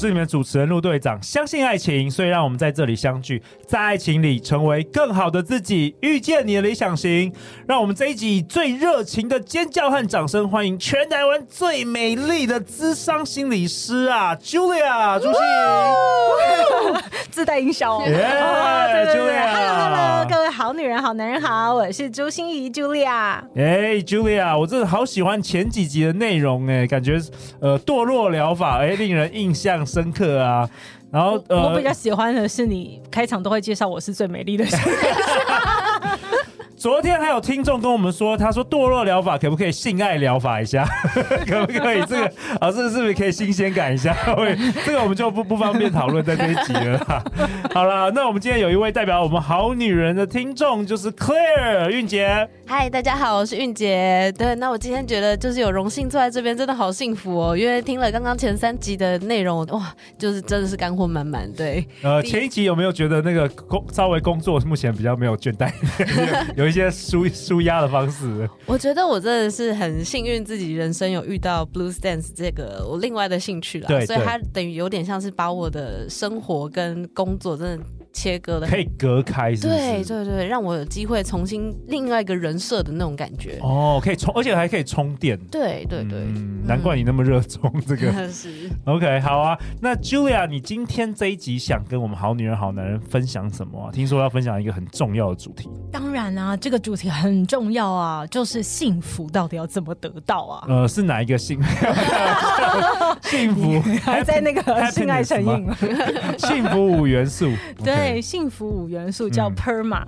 是你们主持人陆队长，相信爱情，所以让我们在这里相聚，在爱情里成为更好的自己，遇见你的理想型。让我们这一集以最热情的尖叫和掌声，欢迎全台湾最美丽的咨商心理师啊，Julia 朱芯仪，自带音效哦，Julia，Hello，Hello，各位好女人、好男人好，我是朱心怡，Julia。哎，Julia，我真的好喜欢前几集的内容，哎，感觉呃堕落疗法，哎，令人印象。深刻啊，然后我，我比较喜欢的是你开场都会介绍我是最美丽的。昨天还有听众跟我们说，他说堕落疗法可不可以性爱疗法一下？可不可以？这个啊，这个是不是可以新鲜感一下？这个我们就不不方便讨论在这一集了。好了，那我们今天有一位代表我们好女人的听众，就是 Claire 韵杰。嗨，大家好，我是韵杰。对，那我今天觉得就是有荣幸坐在这边，真的好幸福哦。因为听了刚刚前三集的内容，哇，就是真的是干货满满。对，呃，前一集有没有觉得那个工稍微工作目前比较没有倦怠？有一些舒舒压的方式，我觉得我真的是很幸运，自己人生有遇到 Blues Dance 这个我另外的兴趣了，对，所以它等于有点像是把我的生活跟工作真的。切割的可以隔开是不是？对对对，让我有机会重新另外一个人设的那种感觉哦，可以充，而且还可以充电。对对对，嗯，难怪你那么热衷这个。是 OK，好啊。那 Julia，你今天这一集想跟我们好女人好男人分享什么啊？听说要分享一个很重要的主题。当然啊，这个主题很重要啊，就是幸福到底要怎么得到啊？呃，是哪一个幸福？幸福还在那个性爱成瘾？幸福五元素。对。对，幸福五元素叫 PERMA。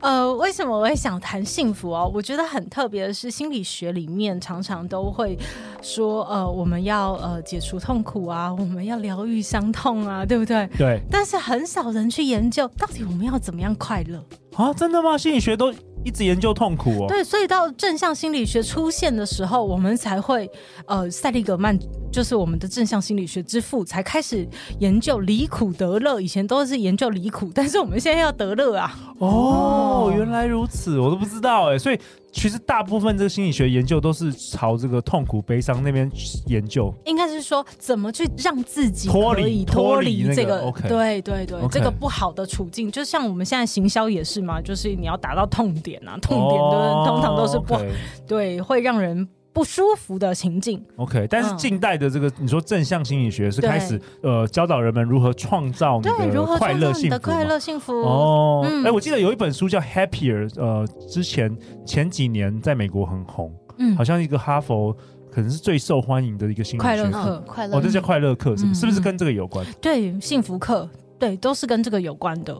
嗯、呃，为什么我会想谈幸福哦？我觉得很特别的是，心理学里面常常都会说，呃，我们要呃解除痛苦啊，我们要疗愈伤痛啊，对不对？对。但是很少人去研究，到底我们要怎么样快乐啊？真的吗？心理学都。一直研究痛苦哦，对，所以到正向心理学出现的时候，我们才会，呃，塞利格曼就是我们的正向心理学之父，才开始研究离苦得乐。以前都是研究离苦，但是我们现在要得乐啊！哦，原来如此，我都不知道哎，所以。其实大部分这个心理学研究都是朝这个痛苦、悲伤那边研究，应该是说怎么去让自己可以脱离这个，对对对，这个不好的处境。就像我们现在行销也是嘛，就是你要达到痛点啊，痛点都通常都是不好，对，会让人。不舒服的情境，OK，但是近代的这个、嗯、你说正向心理学是开始呃教导人们如何创造你的快乐幸福，快乐幸福。哦。哎、嗯。欸，我记得有一本书叫 Happier，呃，之前前几年在美国很红，嗯，好像一个哈佛可能是最受欢迎的一个心理学课，快乐课，哦，这叫快乐课，是不是？嗯、是不是跟这个有关？对，幸福课，对，都是跟这个有关的。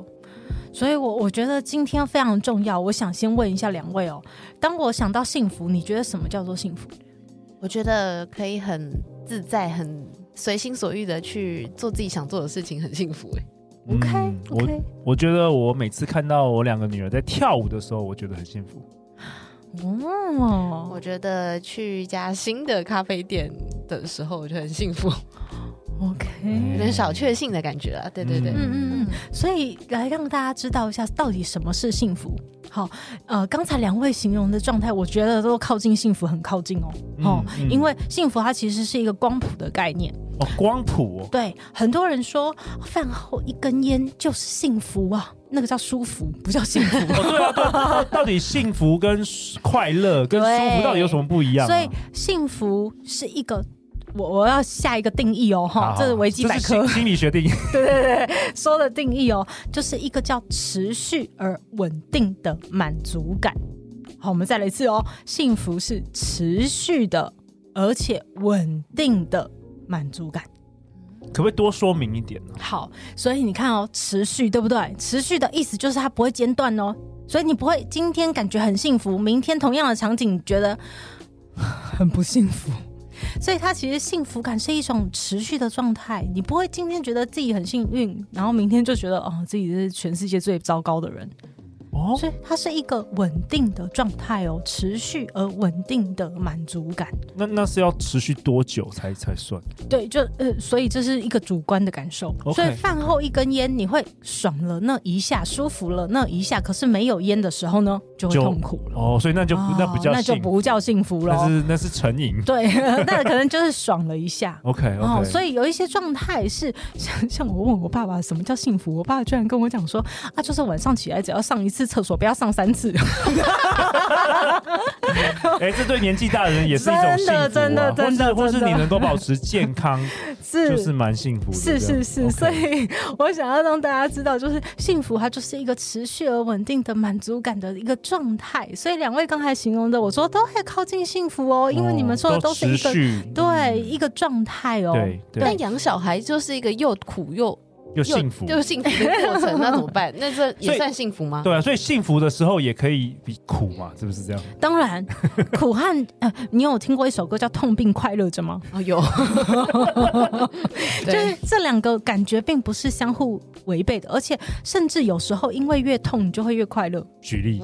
所以我，我我觉得今天非常重要。我想先问一下两位哦，当我想到幸福，你觉得什么叫做幸福？我觉得可以很自在、很随心所欲的去做自己想做的事情，很幸福。哎，OK，嗯，我我觉得我每次看到我两个女儿在跳舞的时候，我觉得很幸福。哦，我觉得去一家新的咖啡店的时候，我觉得很幸福。OK，有点小确幸的感觉啊，对对对，嗯嗯嗯，所以来让大家知道一下，到底什么是幸福。好，呃，刚才两位形容的状态，我觉得都靠近幸福，很靠近哦。哦、嗯嗯，因为幸福它其实是一个光谱的概念。哦，光谱、哦。对，很多人说饭后一根烟就是幸福啊，那个叫舒服，不叫幸福。哦、对啊，对啊，到底幸福跟快乐跟舒服到底有什么不一样、啊？所以幸福是一个。我我要下一个定义哦，哈，这是维基百科心理学定义。对对对，说的定义哦，就是一个叫持续而稳定的满足感。好，我们再来一次哦，幸福是持续的而且稳定的满足感。可不可以多说明一点呢？好，所以你看哦，持续对不对？持续的意思就是它不会间断哦，所以你不会今天感觉很幸福，明天同样的场景觉得 很不幸福。所以，他其实幸福感是一种持续的状态。你不会今天觉得自己很幸运，然后明天就觉得哦，自己是全世界最糟糕的人。哦，所以它是一个稳定的状态哦，持续而稳定的满足感。那那是要持续多久才才算？对，就呃，所以这是一个主观的感受。所以饭后一根烟，你会爽了那一下，舒服了那一下，可是没有烟的时候呢，就会痛苦了。哦，所以那就、哦、那不叫那就不叫幸福了，那是那是成瘾。对，那可能就是爽了一下。OK OK、哦。所以有一些状态是像像我问我爸爸什么叫幸福，我爸爸居然跟我讲说啊，就是晚上起来只要上一次厕所，不要上三次。哎、欸，这对年纪大的人也是一种幸福、啊，真的真的真的，或是你能够保持健康，是就是蛮幸福的。是是是所以我想要让大家知道，就是幸福它就是一个持续而稳定的满足感的一个状态。所以两位刚才形容的，我说都会靠近幸福哦，因为你们说的都是一个、嗯、对一个状态哦。对，对但养小孩就是一个又苦又。又幸福，又幸福的过程，那怎么办？那这也算幸福吗？对啊，所以幸福的时候也可以比苦嘛，是不是这样？当然，苦和呃，你有听过一首歌叫《痛并快乐着》吗？哦，有，就是这两个感觉并不是相互违背的，而且甚至有时候因为越痛，你就会越快乐。举例，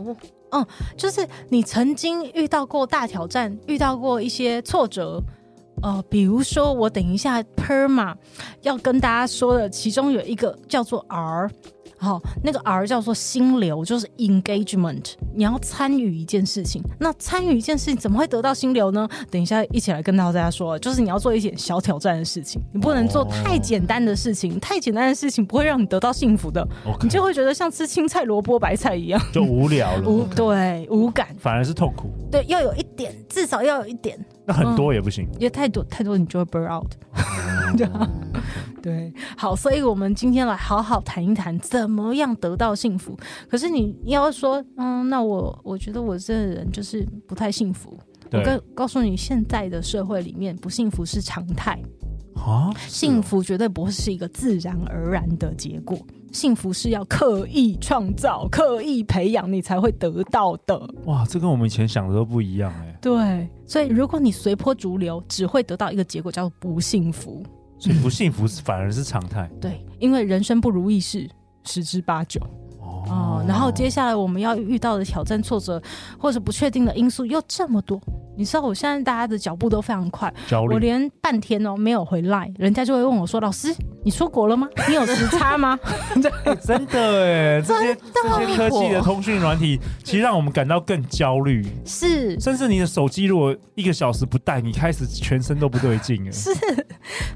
嗯，就是你曾经遇到过大挑战，遇到过一些挫折。呃，比如说我等一下 PERMA 要跟大家说的，其中有一个叫做 R，好，那个 R 叫做心流，就是 engagement。你要参与一件事情，那参与一件事情怎么会得到心流呢？等一下一起来跟大家说，就是你要做一点小挑战的事情，你不能做太简单的事情，太简单的事情不会让你得到幸福的.你就会觉得像吃青菜、萝卜、白菜一样，就无聊了，无对无感，反而是痛苦。对，要有一点，至少要有一点。那很多也不行，因为太多太多，你就会 burn out。对，好，所以我们今天来好好谈一谈，怎么样得到幸福。可是你要说，嗯，那我我觉得我这个人就是不太幸福。我跟告诉你，现在的社会里面，不幸福是常态啊，幸福绝对不会是一个自然而然的结果。幸福是要刻意创造、刻意培养，你才会得到的。哇，这跟我们以前想的都不一样哎。对，所以如果你随波逐流，只会得到一个结果，叫做不幸福。所以不幸福反而是常态。对，因为人生不如意事十之八九。哦，哦，然后接下来我们要遇到的挑战、挫折或者不确定的因素又这么多。你知道我现在大家的脚步都非常快，我连半天哦没有回来，人家就会问我说：“老师，你出国了吗？你有时差吗？” 欸、真的哎，这些这些科技的通讯软体，其实让我们感到更焦虑。是，甚至你的手机如果一个小时不带，你开始全身都不对劲。是，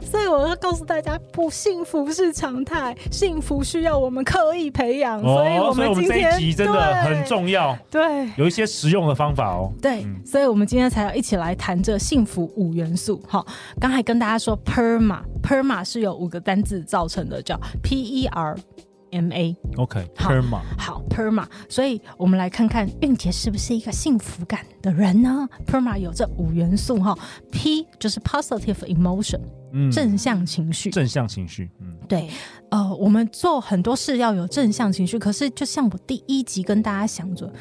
所以我要告诉大家，不幸福是常态，幸福需要我们刻意培养。哦，所以我们这一集真的很重要。对，有一些实用的方法哦。对，嗯、所以我们今天。才要一起来谈这幸福五元素。好，刚才跟大家说，PERMA，PERMA 是由五个单字造成的，叫 P E R M A。OK，PERMA。好，PERMA。所以我们来看看韵杰是不是一个幸福感的人呢？PERMA 有这五元素哈，P 就是 positive emotion，嗯，正向情绪，正向情绪，嗯，对，呃，我们做很多事要有正向情绪，可是就像我第一集跟大家想着。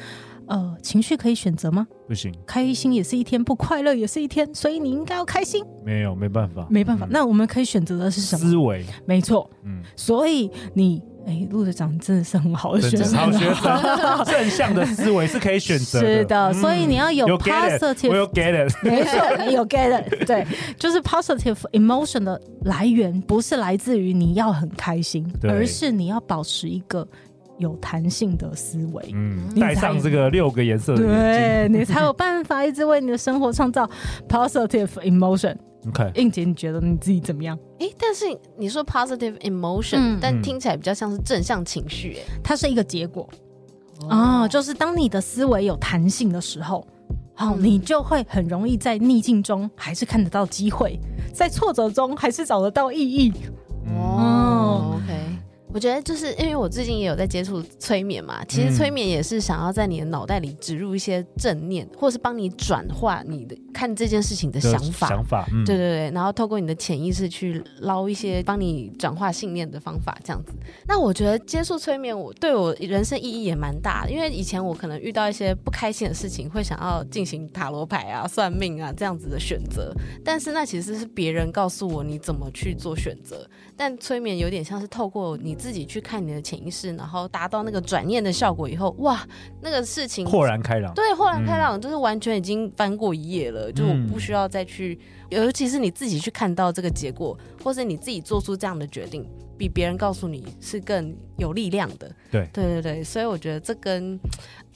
呃，情绪可以选择吗？不行，开心也是一天，不快乐也是一天，所以你应该要开心。没有，没办法，没办法。嗯、那我们可以选择的是什么？思维，没错。嗯，所以你，哎，陆队长真的是很好的学生，好学生，正向的思维是可以选择的。是的，所以你要有 positive，我有 get it，没错，你有 get it，对，就是 positive emotion 的来源不是来自于你要很开心，而是你要保持一个。有弹性的思维，嗯，戴上这个六个颜色对，你才有办法一直为你的生活创造 positive emotion。OK，韵杰，你觉得你自己怎么样？哎、欸，但是你说 positive emotion，、嗯、但听起来比较像是正向情绪，哎，它是一个结果。哦，哦，就是当你的思维有弹性的时候，好、嗯，你就会很容易在逆境中还是看得到机会，在挫折中还是找得到意义。哦、嗯、，OK。我觉得就是因为我最近也有在接触催眠嘛，其实催眠也是想要在你的脑袋里植入一些正念，或是帮你转化你的看这件事情的想法，想法，嗯、对对对，然后透过你的潜意识去捞一些帮你转化信念的方法，这样子。那我觉得接触催眠，我对我人生意义也蛮大的，因为以前我可能遇到一些不开心的事情，会想要进行塔罗牌啊、算命啊这样子的选择，但是那其实是别人告诉我你怎么去做选择，但催眠有点像是透过你自己去看你的潜意识，然后达到那个转念的效果以后，哇，那个事情豁然开朗，对，豁然开朗，嗯、就是完全已经翻过一页了，就我不需要再去，嗯、尤其是你自己去看到这个结果，或是你自己做出这样的决定，比别人告诉你是更有力量的。对，对对对，所以我觉得这跟。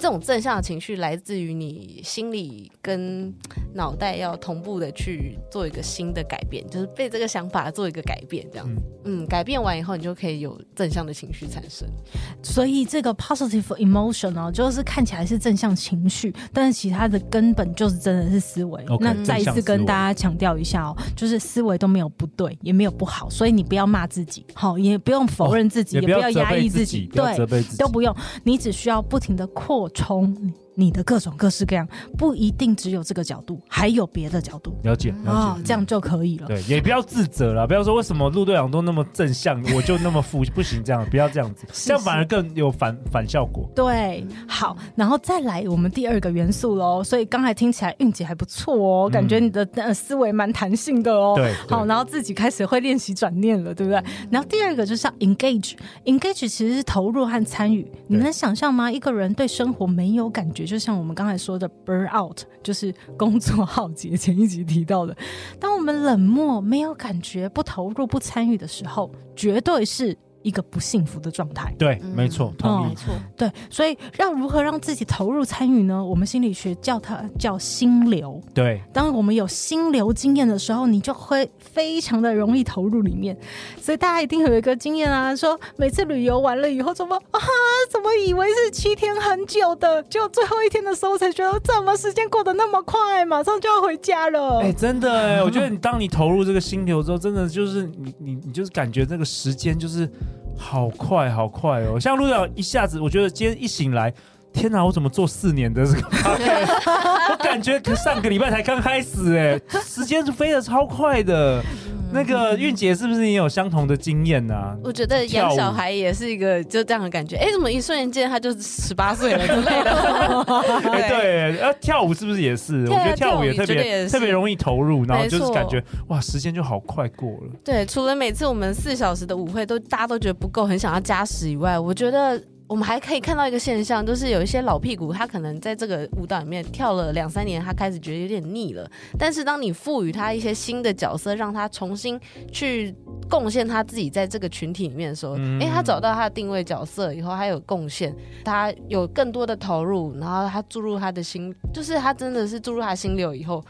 这种正向的情绪来自于你心里跟脑袋要同步的去做一个新的改变，就是被这个想法做一个改变，这样。嗯，嗯，改变完以后，你就可以有正向的情绪产生。所以这个 positive emotion 哦，就是看起来是正向情绪，但是其他的根本就是真的是思维。Okay, 那再一次跟大家强调一下哦，就是思维都没有不对，也没有不好，所以你不要骂自己，好，也不用否认自己，哦、也不要压抑自己，对，都不用，你只需要不停的扩冲。你的各种各式各样，不一定只有这个角度，还有别的角度。了解，了解，哦，这样就可以了。对，也不要自责了，不要说为什么陆队长都那么正向，我就那么负，不行，这样不要这样子，是是这样反而更有反反效果。对，好，然后再来我们第二个元素喽。所以刚才听起来运气还不错哦，感觉你的呃思维蛮弹性的哦。对，好，然后自己开始会练习转念了，对不对？然后第二个就是要 engage，engage 其实是投入和参与。你能想象吗？一个人对生活没有感觉，就像我们刚才说的 burn out，就是工作耗竭。前一集提到的，当我们冷漠、没有感觉、不投入、不参与的时候，绝对是。一个不幸福的状态，对，没错，同意，没错，对，所以要如何让自己投入参与呢？我们心理学叫它叫心流。对，当我们有心流经验的时候，你就会非常的容易投入里面。所以大家一定会有一个经验啊，说每次旅游完了以后，怎么啊，怎么以为是七天很久的，就最后一天的时候才觉得，怎么时间过得那么快，马上就要回家了。哎，真的哎，我觉得你当你投入这个心流之后，真的就是你你你就是感觉那个时间就是。好快，好快哦！像陆导一下子，我觉得今天一醒来，天哪，我怎么做四年的这个？我感觉可上个礼拜才刚开始，哎，时间是飞得超快的。那个韵姐是不是也有相同的经验呢、啊？我觉得养小孩也是一个就这样的感觉。哎，怎么一瞬间他就十八岁了之类的？对，对，呃，跳舞是不是也是？我觉得跳舞也特别特别容易投入，然后就是感觉哇，时间就好快过了。对，除了每次我们四小时的舞会都大家都觉得不够，很想要加时以外，我觉得。我们还可以看到一个现象，就是有一些老屁股，他可能在这个舞蹈里面跳了两三年，他开始觉得有点腻了。但是当你赋予他一些新的角色，让他重新去贡献他自己在这个群体里面的时候，嗯、诶，他找到他的定位角色以后，他有贡献，他有更多的投入，然后他注入他的心，就是他真的是注入他心流以后。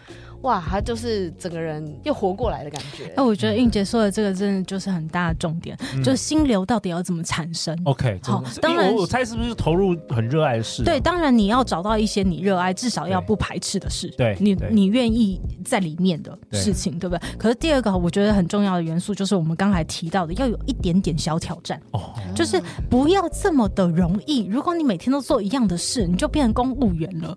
哇，他就是整个人又活过来的感觉。那我觉得韵杰说的这个真的就是很大的重点，嗯、就是心流到底要怎么产生？OK，好，当然我猜是不是投入很热爱的事、啊？对，当然你要找到一些你热爱，至少要不排斥的事，对，你你愿意在里面的事情，对，对不对？可是第二个我觉得很重要的元素就是我们刚才提到的，要有一点点小挑战，哦，就是不要这么的容易。如果你每天都做一样的事，你就变成公务员了。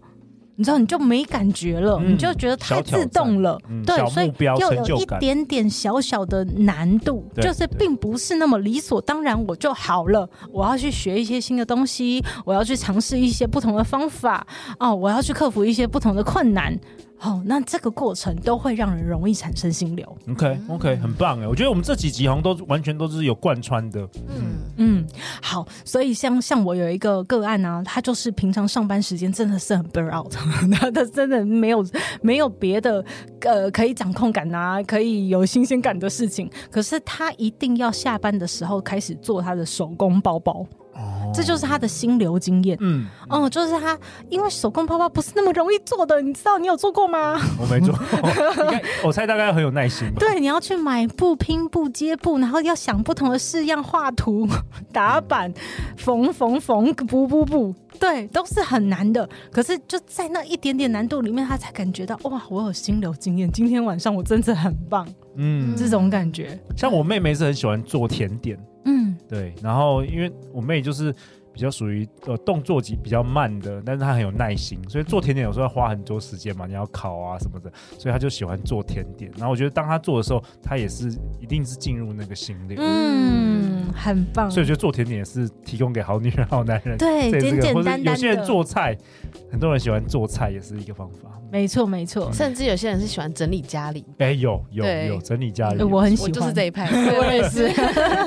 你知道你就没感觉了，嗯、你就觉得太自动了，嗯、对，所以要有一点点小小的难度，就是并不是那么理所当然我就好了。我要去学一些新的东西，我要去尝试一些不同的方法，哦，我要去克服一些不同的困难。好、哦，那这个过程都会让人容易产生心流。Okay, 很棒哎！我觉得我们这几集好像都完全都是有贯穿的。嗯嗯，好，所以像像我有一个个案呢、啊，他就是平常上班时间真的是很 burn out，他他真的没有没有别的呃可以掌控感啊，可以有新鲜感的事情，可是他一定要下班的时候开始做他的手工包包。这就是他的心流经验，嗯，哦，就是他，因为手工泡泡不是那么容易做的，你知道你有做过吗？我没做过，我猜大概很有耐心吧。对，你要去买布、拼布、接布，然后要想不同的式样、画图、打板、缝缝缝、补补补，对，都是很难的。可是就在那一点点难度里面，他才感觉到哇，我有心流经验，今天晚上我真的很棒，嗯，这种感觉。像我妹妹是很喜欢做甜点。嗯，对，然后因为我妹就是比较属于呃动作级比较慢的，但是他很有耐心，所以做甜点有时候要花很多时间嘛，你要烤啊什么的，所以他就喜欢做甜点。然后我觉得当他做的时候，他也是一定是进入那个心里，嗯，很棒。所以我觉得做甜点也是提供给好女人、好男人，对，简简单单的。有些人做菜，很多人喜欢做菜，也是一个方法。没错，没错。甚至有些人是喜欢整理家里。哎，有有有整理家里，我很喜欢，我就是这一派，我也是。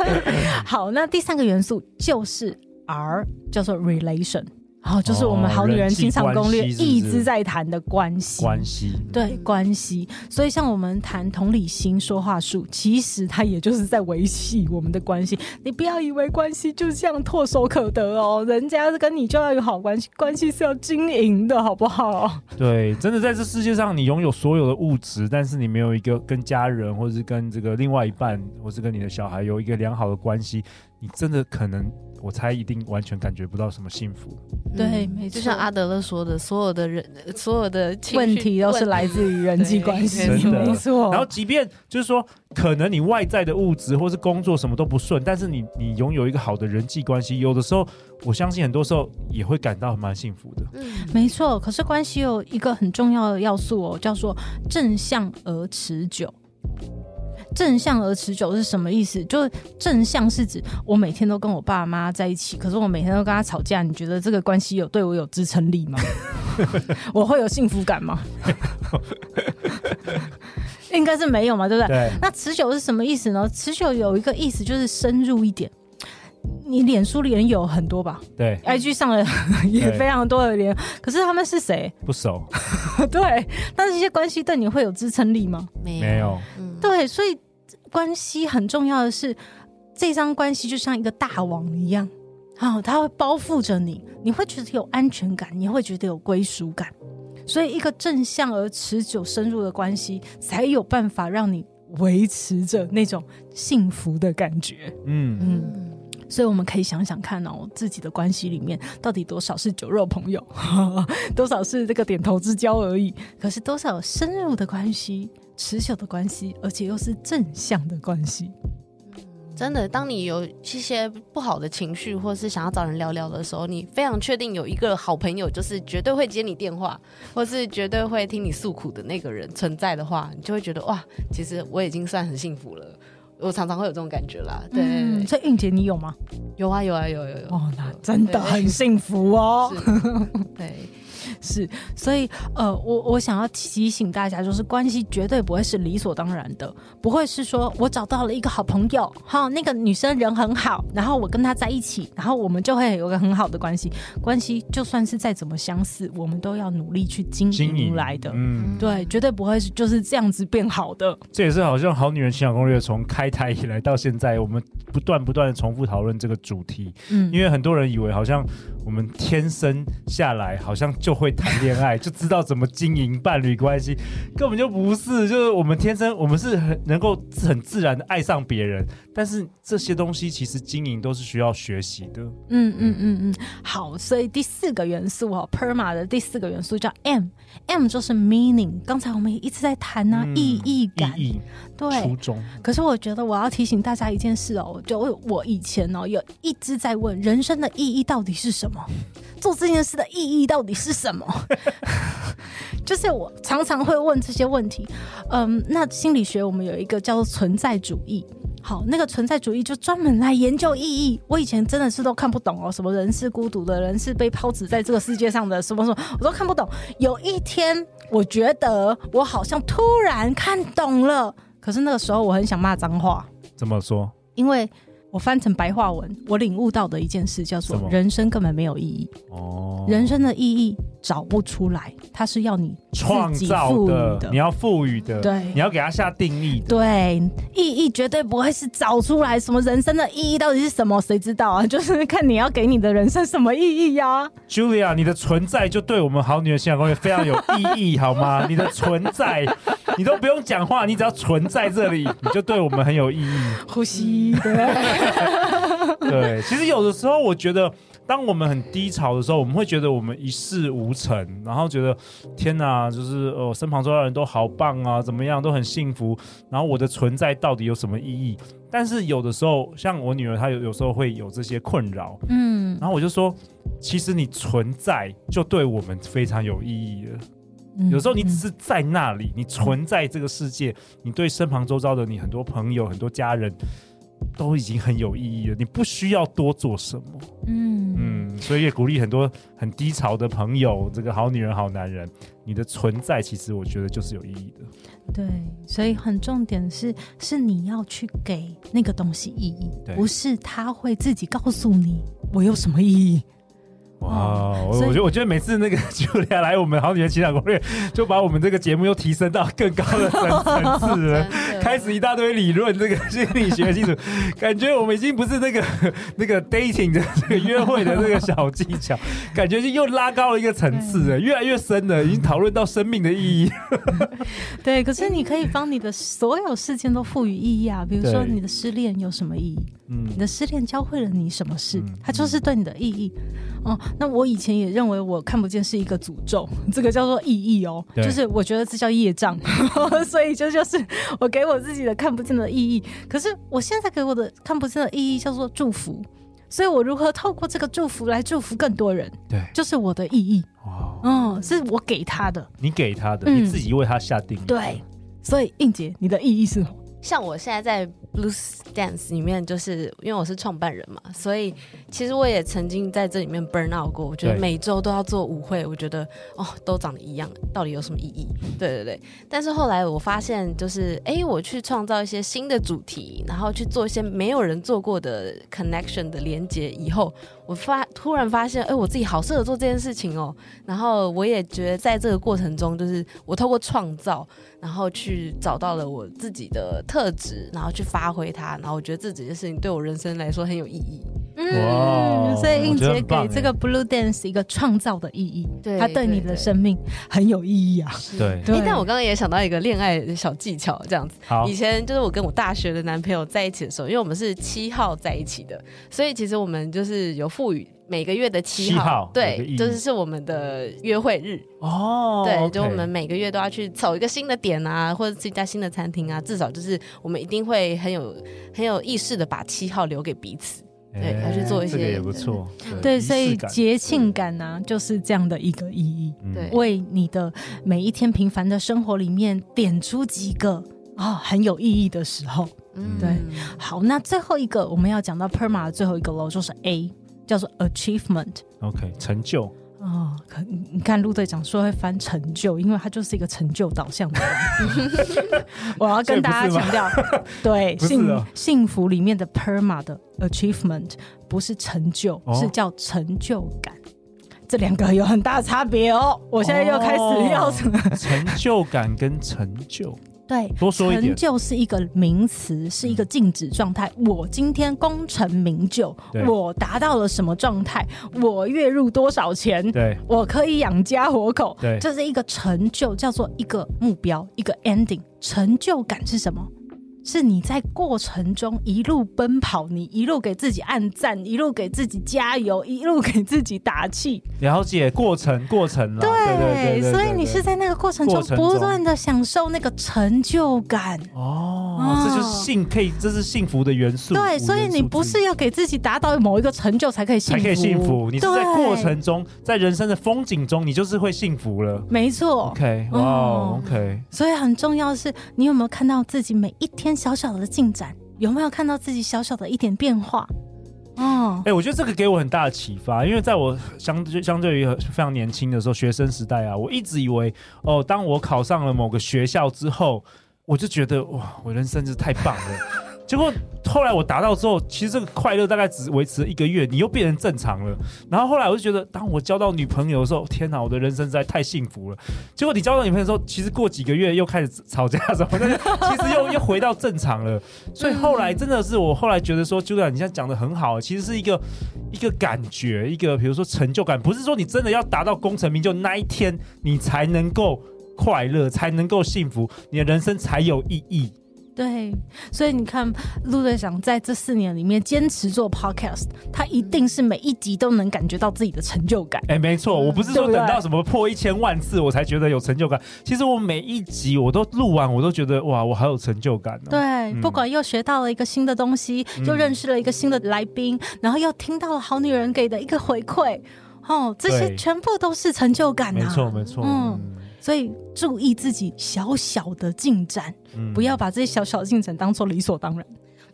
好，那第三个元素就是 R，叫做 relation。然后就是我们好女人情场攻略一直在谈的关系，关系对关系。所以像我们谈同理心、说话术，其实它也就是在维系我们的关系。你不要以为关系就这样唾手可得哦，人家跟你就要有好关系，关系是要经营的，好不好？对，真的在这世界上，你拥有所有的物质，但是你没有一个跟家人，或者是跟这个另外一半，或是跟你的小孩有一个良好的关系，你真的可能。我猜一定完全感觉不到什么幸福。对，没错，就像阿德勒说的，所有的人，所有的问题都是来自于人际关系，没错。然后，即便就是说，可能你外在的物质或是工作什么都不顺，但是你你拥有一个好的人际关系，有的时候，我相信很多时候也会感到蛮幸福的。嗯，没错。可是关系有一个很重要的要素哦，叫做正向而持久。正向而持久是什么意思？就是正向是指我每天都跟我爸妈在一起，可是我每天都跟他吵架。你觉得这个关系有对我有支撑力吗？我会有幸福感吗？应该是没有嘛，对不对？对。那持久是什么意思呢？持久有一个意思就是深入一点。你脸书里人有很多吧？对。IG 上的也非常多的人，可是他们是谁？不熟。对。但是这些关系对你会有支撑力吗？没有。对，所以关系很重要的是，这张关系就像一个大网一样，好，它会包覆着你，你会觉得有安全感，你会觉得有归属感，所以一个正向而持久深入的关系，才有办法让你维持着那种幸福的感觉。嗯嗯，所以我们可以想想看哦，自己的关系里面到底多少是酒肉朋友，多少是这个点头之交而已，可是多少有深入的关系。持久的关系，而且又是正向的关系。真的，当你有一些不好的情绪，或是想要找人聊聊的时候，你非常确定有一个好朋友，就是绝对会接你电话，或是绝对会听你诉苦的那个人存在的话，你就会觉得哇，其实我已经算很幸福了。我常常会有这种感觉啦。对，嗯、所以韵姐，你有吗？有啊，有啊，有有有。哦，那真的很幸福哦。对。是，所以呃，我我想要提醒大家，就是关系绝对不会是理所当然的，不会是说我找到了一个好朋友，哈，那个女生人很好，然后我跟她在一起，然后我们就会有个很好的关系。关系就算是再怎么相似，我们都要努力去经营来的，嗯，对，绝对不会是就是这样子变好的。这也是好像好女人情感攻略从开台以来到现在，我们不断不断的重复讨论这个主题，嗯，因为很多人以为好像我们天生下来好像就会。谈恋爱就知道怎么经营伴侣关系，根本就不是。就是我们天生，我们是很能够很自然的爱上别人，但是这些东西其实经营都是需要学习的。嗯嗯嗯嗯，好，所以第四个元素哦，PERMA 的第四个元素叫 M，M 就是 meaning。刚才我们也一直在谈啊，嗯、意义感，意义对，初衷。可是我觉得我要提醒大家一件事哦，就我以前哦有一直在问人生的意义到底是什么，做这件事的意义到底是什么？就是我常常会问这些问题，嗯，那心理学我们有一个叫做存在主义，好，那个存在主义就专门来研究意义。我以前真的是都看不懂哦，什么人是孤独的，人是被抛掷在这个世界上的，什么什么我都看不懂。有一天，我觉得我好像突然看懂了，可是那个时候我很想骂脏话。怎么说？因为。我翻成白话文，我领悟到的一件事叫做：人生根本没有意义。哦，人生的意义找不出来，它是要你创造的，你要赋予的，对，你要给它下定义的。对，意义绝对不会是找出来什么人生的意义到底是什么，谁知道啊？就是看你要给你的人生什么意义呀，啊。Julia，你的存在就对我们好女人情场攻略非常有意义，好吗？你的存在。你都不用讲话，你只要存在这里，你就对我们很有意义。呼吸，对，对。其实有的时候，我觉得当我们很低潮的时候，我们会觉得我们一事无成，然后觉得天哪，就是呃身旁周遭的人都好棒啊，怎么样都很幸福，然后我的存在到底有什么意义？但是有的时候，像我女儿，她有有时候会有这些困扰，嗯，然后我就说，其实你存在就对我们非常有意义了。嗯、有时候你只是在那里，你存在这个世界，你对身旁周遭的你很多朋友、很多家人都已经很有意义了。你不需要多做什么，嗯嗯，所以也鼓励很多很低潮的朋友，这个好女人、好男人，你的存在其实我觉得就是有意义的。对，所以很重点是，是你要去给那个东西意义，对不是他会自己告诉你我有什么意义。哇，我我觉得我觉得每次那个 Julia 来我们好女人情感攻略，就把我们这个节目又提升到更高的层层次了，开始一大堆理论，这个心理学基础，感觉我们已经不是那个那个 dating 的这个约会的那个小技巧，感觉就又拉高了一个层次了，越来越深了，已经讨论到生命的意义。对，可是你可以帮你的所有事件都赋予意义啊，比如说你的失恋有什么意义？嗯，你的失恋教会了你什么事？它就是对你的意义。哦，那我以前也认为我看不见是一个诅咒，这个叫做意义哦，对就是我觉得这叫业障，所以这就，就是我给我自己的看不见的意义。可是我现在给我的看不见的意义叫做祝福，所以我如何透过这个祝福来祝福更多人？对，就是我的意义。哦，嗯，是我给他的，你给他的，嗯、你自己为他下定义。对，所以应杰，你的意义是什么？像我现在在 Blues Dance 里面，就是因为我是创办人嘛，所以其实我也曾经在这里面 burn out 过。我觉得每周都要做舞会，我觉得哦，都长得一样，到底有什么意义？对对对。但是后来我发现，就是哎，我去创造一些新的主题，然后去做一些没有人做过的 connection 的连接以后，我发突然发现，哎，我自己好适合做这件事情哦。然后我也觉得，在这个过程中，就是我透过创造。然后去找到了我自己的特质，然后去发挥它，然后我觉得这几件事情对我人生来说很有意义。嗯，所以应杰给这个 Blue Dance 一个创造的意义，对，它对你的生命很有意义啊。对，对。但我刚刚也想到一个恋爱的小技巧，这样子。好，以前就是我跟我大学的男朋友在一起的时候，因为我们是七号在一起的，所以其实我们就是有赋予。每个月的七号，号对，就是是我们的约会日哦。对，okay、就我们每个月都要去走一个新的点啊，或者是一家新的餐厅啊，至少就是我们一定会很有很有意识的把七号留给彼此。对，要去做一些，这个也不错。对，对，所以节庆感呢、啊，就是这样的一个意义。对，为你的每一天平凡的生活里面点出几个啊、哦、很有意义的时候。嗯，对。好，那最后一个我们要讲到 PERMA 的最后一个喽，就是 A。叫做 achievement，OK，成就哦。可你看陆队长说会翻成就，因为他就是一个成就导向的人。我要跟大家强调，对 幸幸福里面的 PERMA 的 achievement 不是成就，是叫成就感。这两个有很大的差别哦。我现在又开始要什么？成就感跟成就。对，多说一点。成就是一个名词，是一个静止状态。我今天功成名就，我达到了什么状态？我月入多少钱？对，我可以养家活口。对，这是一个成就，叫做一个目标，一个 ending。成就感是什么？是你在过程中一路奔跑，你一路给自己按赞，一路给自己加油，一路给自己打气。了解过程，过程了。对，对，对，所以你是在那个过程中不断的享受那个成就感。哦，哦，这就是幸，可以，这是幸福的元素。对，所以你不是要给自己达到某一个成就才可以幸福，才可以幸福。你是在过程中，在人生的风景中，你就是会幸福了。没错。OK，哇，哦，OK。所以很重要的是，你有没有看到自己每一天小小的进展，有没有看到自己小小的一点变化？哦，哎、我觉得这个给我很大的启发，因为在我相对相对于非常年轻的时候，学生时代啊，我一直以为，哦，当我考上了某个学校之后，我就觉得哇，我人生是太棒了。结果后来我达到之后，其实这个快乐大概只维持了一个月，你又变成正常了。然后后来我就觉得，当我交到女朋友的时候，天哪，我的人生实在太幸福了。结果你交到女朋友的时候，其实过几个月又开始吵架什么，的其实又又回到正常了。所以后来真的是我后来觉得说就像你现在讲的很好，其实是一个一个感觉，一个比如说成就感，不是说你真的要达到功成名就那一天，你才能够快乐，才能够幸福，你的人生才有意义。对，所以你看，陆队长在这四年里面坚持做 podcast，他一定是每一集都能感觉到自己的成就感。哎，没错，我不是说等到什么破一千万次我才觉得有成就感，其实我每一集我都录完，我都觉得哇，我好有成就感哦。对，嗯、不管又学到了一个新的东西，又认识了一个新的来宾，嗯、然后又听到了好女人给的一个回馈，哦，这些全部都是成就感啊。没错，没错，嗯。所以注意自己小小的进展，嗯、不要把这些小小的进展当做理所当然。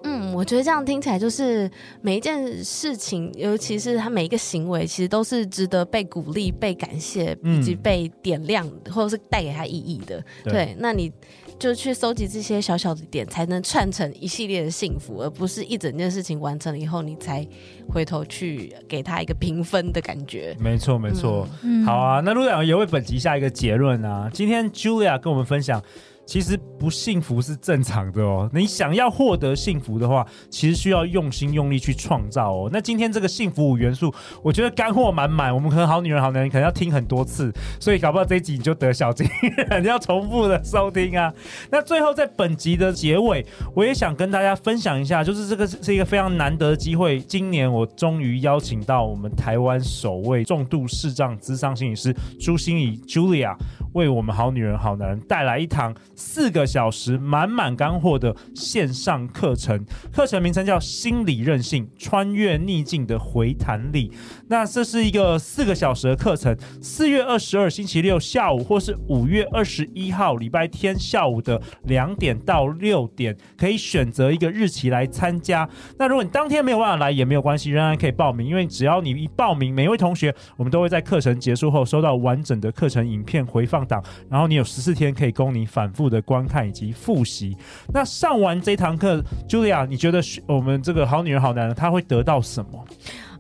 嗯，我觉得这样听起来就是每一件事情，尤其是他每一个行为，其实都是值得被鼓励、被感谢以及被点亮，嗯、或者是带给他意义的。对，对，那你。就去搜集这些小小的点，才能串成一系列的幸福，而不是一整件事情完成了以后，你才回头去给他一个评分的感觉。没错，没错。嗯、好啊，那陆导也为本集下一个结论啊。今天 Julia 跟我们分享。其实不幸福是正常的哦。你想要获得幸福的话，其实需要用心用力去创造哦。那今天这个幸福五元素，我觉得干货满满。我们可能好女人好男人可能要听很多次，所以搞不好这一集你就得小金人，你要重复的收听啊。那最后在本集的结尾，我也想跟大家分享一下，就是这个是一个非常难得的机会。今年我终于邀请到我们台湾首位重度视障咨商心理师朱心怡 Julia，为我们好女人好男人带来一堂。四个小时满满干货的线上课程，课程名称叫《心理韧性：穿越逆境的回弹力》。那这是一个四个小时的课程，四月二十二星期六下午，或是五月二十一号礼拜天下午的两点到六点，可以选择一个日期来参加。那如果你当天没有办法来也没有关系，仍然可以报名，因为只要你一报名，每一位同学我们都会在课程结束后收到完整的课程影片回放档，然后你有十四天可以供你反复的观看以及复习。那上完这堂课，Julia，你觉得我们这个好女人好男人他会得到什么？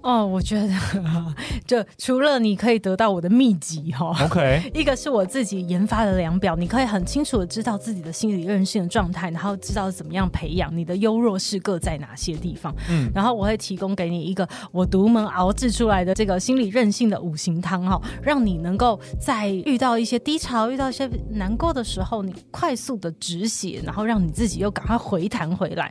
哦，我觉得 就除了你可以得到我的秘籍哈，OK，一个是我自己研发的量表，你可以很清楚的知道自己的心理韧性的状态，然后知道怎么样培养你的优弱势各在哪些地方。嗯，然后我会提供给你一个我独门熬制出来的这个心理韧性的五行汤哈，让你能够在遇到一些低潮、遇到一些难过的时候，你快速的止血，然后让你自己又赶快回弹回来。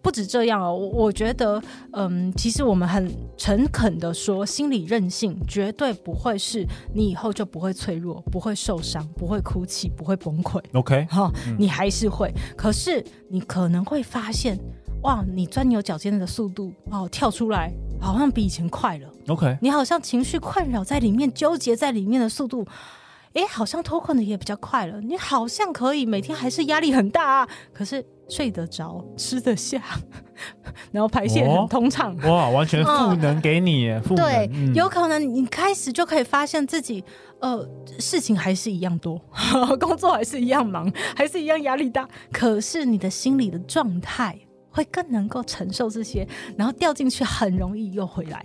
不止这样哦，我觉得，嗯，其实我们很诚恳的说，心理韧性绝对不会是你以后就不会脆弱、不会受伤、不会哭泣、不会崩溃。OK，哈，你还是会，嗯、可是你可能会发现，哇，你钻牛角尖的速度哦，跳出来好像比以前快了。OK，你好像情绪困扰在里面、纠结在里面的速度。哎，好像脱困的也比较快了。你好像可以每天还是压力很大啊，可是睡得着、吃得下，然后排泄很通畅。哦、哇，完全赋能给你，赋能。对，嗯、有可能你开始就可以发现自己，呃，事情还是一样多，工作还是一样忙，还是一样压力大，可是你的心理的状态会更能够承受这些，然后掉进去很容易又回来。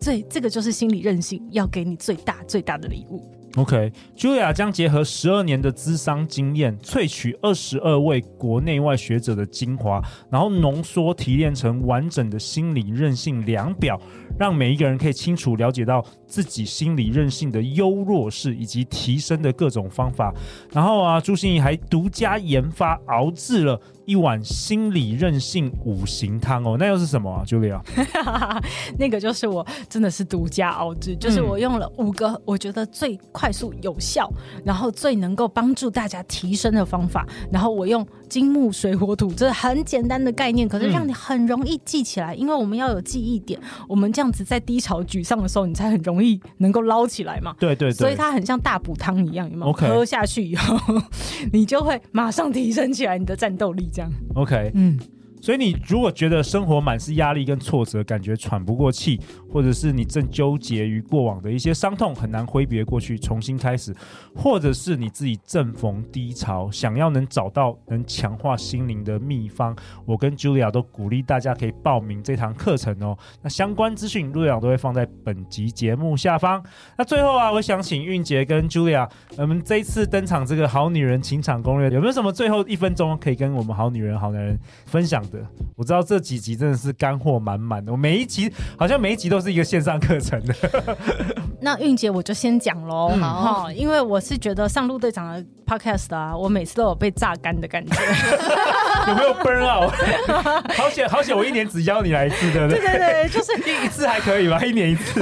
所以这个就是心理韧性要给你最大最大的礼物。OK，Julia 将结合十二年的咨商经验，萃取二十二位国内外学者的精华，然后浓缩提炼成完整的心理韧性量表，让每一个人可以清楚了解到自己心理韧性的优弱势以及提升的各种方法。然后啊，朱芯仪还独家研发熬制了一碗心理韧性五行汤哦，那又是什么啊，Julia？那个就是我真的是独家熬制，就是我用了五个我觉得最快速有效，然后最能够帮助大家提升的方法，然后我用金木水火土，这很简单的概念，可是让你很容易记起来，因为我们要有记忆点，我们这样子在低潮沮丧的时候，你才很容易能够捞起来嘛。对对对，所以它很像大补汤一样，有没有？Okay. 喝下去以后，你就会马上提升起来你的战斗力。这样，OK，嗯。所以你如果觉得生活满是压力跟挫折，感觉喘不过气，或者是你正纠结于过往的一些伤痛，很难挥别过去，重新开始，或者是你自己正逢低潮，想要能找到能强化心灵的秘方，我跟 Julia 都鼓励大家可以报名这堂课程哦。那相关资讯陆阳都会放在本集节目下方。那最后啊，我想请韵杰跟 Julia，我们这一次登场这个好女人情场攻略，有没有什么最后一分钟可以跟我们好女人好男人分享的？我知道这几集真的是干货满满的，我每一集好像每一集都是一个线上课程的。那韵姐我就先讲喽，好、嗯，因为我是觉得上路队长的 podcast 啊，我每次都有被榨干的感觉。有没有 burn out？好险好险，我一年只邀你来一次，对不对？对对对，就是 一一次还可以吧？一年一次。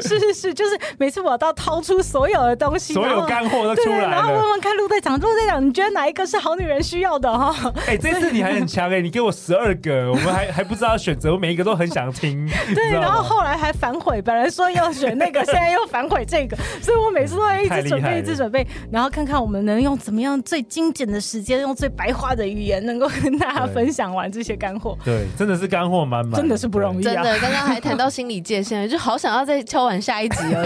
是是是，就是每次我都要掏出所有的东西，所有干货都出来了，然后问问看陆队长，陆队长，你觉得哪一个是好女人需要的哈？哎、欸，这次你还很强哎、欸，你给我十二个，我们还还不知道选择，我每一个都很想听。对，然后后来还反悔，本来说要选那个，现在又反悔这个，所以我每次都会一直准备，一直准备，然后看看我们能用怎么样最精简的时间，用最白话的语言，能够跟大家分享完这些干货。对，真的是干货满满，真的是不容易、啊。真的，刚刚还谈到心理界限，就好想要再敲完下一集哦。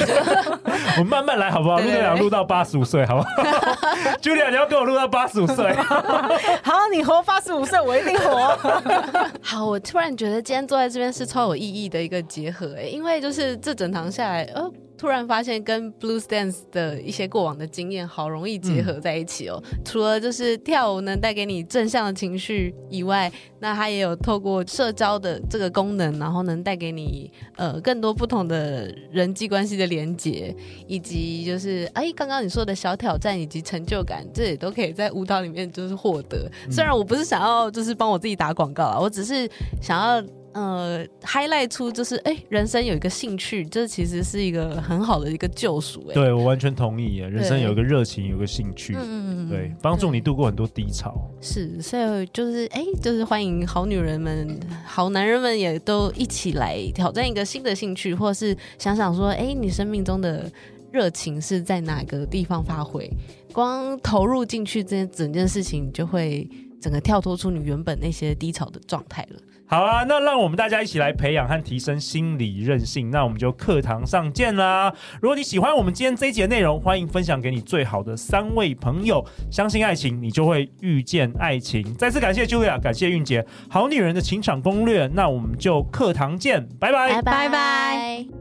我们慢慢来好不好？路队长录到八十五岁，好不好？Julia，你要跟我录到八十五岁。好，你活八十五岁，我一定活。好，我突然觉得今天坐在这边是超有意义的一个结合哎，因为就是这整堂下来，呃。突然发现跟 Blues Dance 的一些过往的经验好容易结合在一起哦。除了就是跳舞能带给你正向的情绪以外，那它也有透过社交的这个功能，然后能带给你呃更多不同的人际关系的连接，以及就是哎刚刚你说的小挑战以及成就感，这也都可以在舞蹈里面就是获得。虽然我不是想要就是帮我自己打广告啊，我只是想要。呃，highlight 出就是，哎、欸，人生有一个兴趣，这其实是一个很好的一个救赎。哎，对我完全同意。人生有一个热情，有个兴趣，嗯嗯，对，帮助你度过很多低潮。是，所以就是，哎、欸，就是欢迎好女人们、好男人们也都一起来挑战一个新的兴趣，或是想想说，哎、欸，你生命中的热情是在哪个地方发挥？光投入进去，这整件事情就会整个跳脱出你原本那些低潮的状态了。好啊，那让我们大家一起来培养和提升心理韧性。那我们就课堂上见啦！如果你喜欢我们今天这一集的内容，欢迎分享给你最好的三位朋友。相信爱情，你就会遇见爱情。再次感谢 Julia，感谢韵姐，好女人的情场攻略。那我们就课堂见，拜拜，拜拜。